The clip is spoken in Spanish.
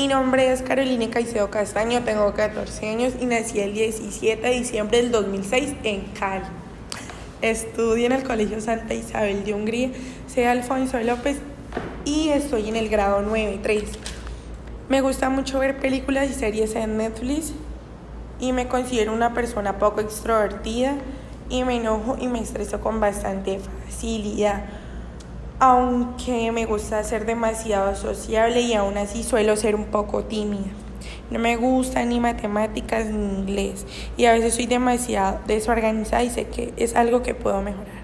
Mi nombre es Carolina Caicedo Castaño, tengo 14 años y nací el 17 de diciembre del 2006 en Cali. Estudio en el Colegio Santa Isabel de Hungría, soy Alfonso López y estoy en el grado 9-3. Me gusta mucho ver películas y series en Netflix y me considero una persona poco extrovertida y me enojo y me estreso con bastante facilidad aunque me gusta ser demasiado sociable y aún así suelo ser un poco tímida. No me gusta ni matemáticas ni inglés y a veces soy demasiado desorganizada y sé que es algo que puedo mejorar.